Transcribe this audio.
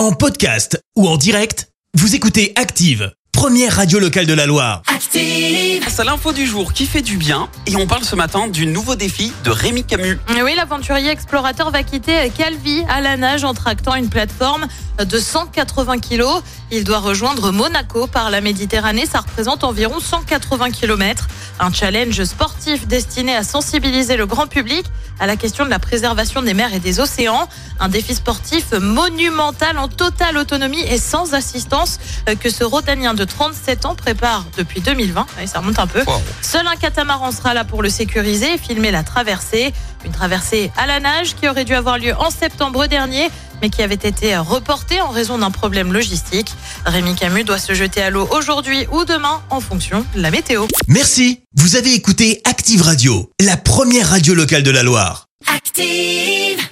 En podcast ou en direct, vous écoutez Active, première radio locale de la Loire. Active. C'est l'info du jour qui fait du bien et on parle ce matin du nouveau défi de Rémi Camus. Oui, l'aventurier explorateur va quitter Calvi à la nage en tractant une plateforme de 180 kilos. Il doit rejoindre Monaco par la Méditerranée. Ça représente environ 180 km. Un challenge sportif destiné à sensibiliser le grand public à la question de la préservation des mers et des océans. Un défi sportif monumental en totale autonomie et sans assistance euh, que ce Rhodanien de 37 ans prépare depuis 2020. Ouais, ça remonte un peu. Wow. Seul un catamaran sera là pour le sécuriser et filmer la traversée. Une traversée à la nage qui aurait dû avoir lieu en septembre dernier, mais qui avait été reportée en raison d'un problème logistique. Rémi Camus doit se jeter à l'eau aujourd'hui ou demain en fonction de la météo. Merci, vous avez écouté Active Radio, la première radio locale de la Loire. Active.